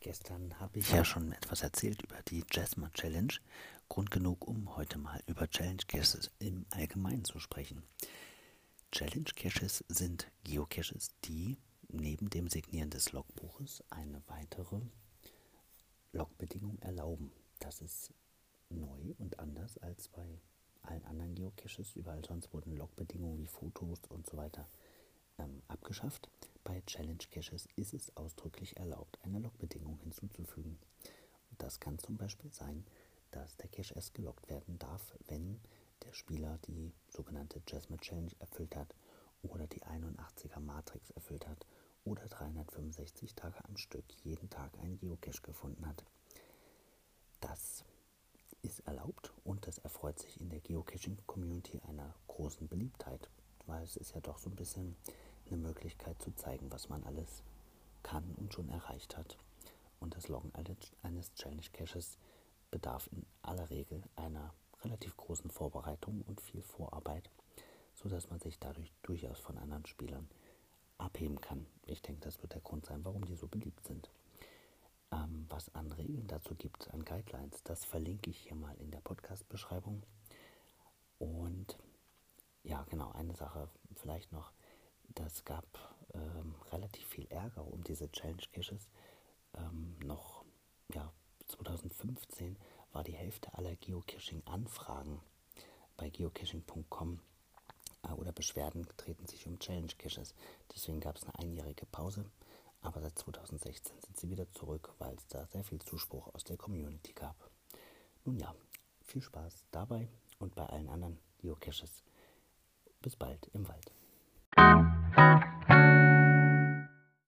Gestern habe ich ja schon etwas erzählt über die Jasma Challenge. Grund genug, um heute mal über Challenge Caches im Allgemeinen zu sprechen. Challenge Caches sind Geocaches, die neben dem Signieren des Logbuches eine weitere Logbedingung erlauben. Das ist neu und anders als bei allen anderen Geocaches. Überall sonst wurden Logbedingungen wie Fotos und so weiter ähm, abgeschafft. Bei Challenge Caches ist es ausdrücklich erlaubt, eine Logbedingung hinzuzufügen. Und das kann zum Beispiel sein, dass der Cache erst gelockt werden darf, wenn der Spieler die sogenannte Jasmine Challenge erfüllt hat oder die 81er Matrix erfüllt hat oder 365 Tage am Stück jeden Tag einen Geocache gefunden hat. Das ist erlaubt und das erfreut sich in der Geocaching-Community einer großen Beliebtheit, weil es ist ja doch so ein bisschen eine Möglichkeit zu zeigen, was man alles kann und schon erreicht hat. Und das Loggen eines Challenge Caches bedarf in aller Regel einer relativ großen Vorbereitung und viel Vorarbeit, sodass man sich dadurch durchaus von anderen Spielern abheben kann. Ich denke, das wird der Grund sein, warum die so beliebt sind. Ähm, was an Regeln dazu gibt, an Guidelines, das verlinke ich hier mal in der Podcast-Beschreibung. Und ja, genau, eine Sache vielleicht noch das gab ähm, relativ viel Ärger um diese Challenge Caches. Ähm, noch ja, 2015 war die Hälfte aller Geocaching-Anfragen bei geocaching.com äh, oder Beschwerden treten sich um Challenge Caches. Deswegen gab es eine einjährige Pause. Aber seit 2016 sind sie wieder zurück, weil es da sehr viel Zuspruch aus der Community gab. Nun ja, viel Spaß dabei und bei allen anderen Geocaches. Bis bald im Wald.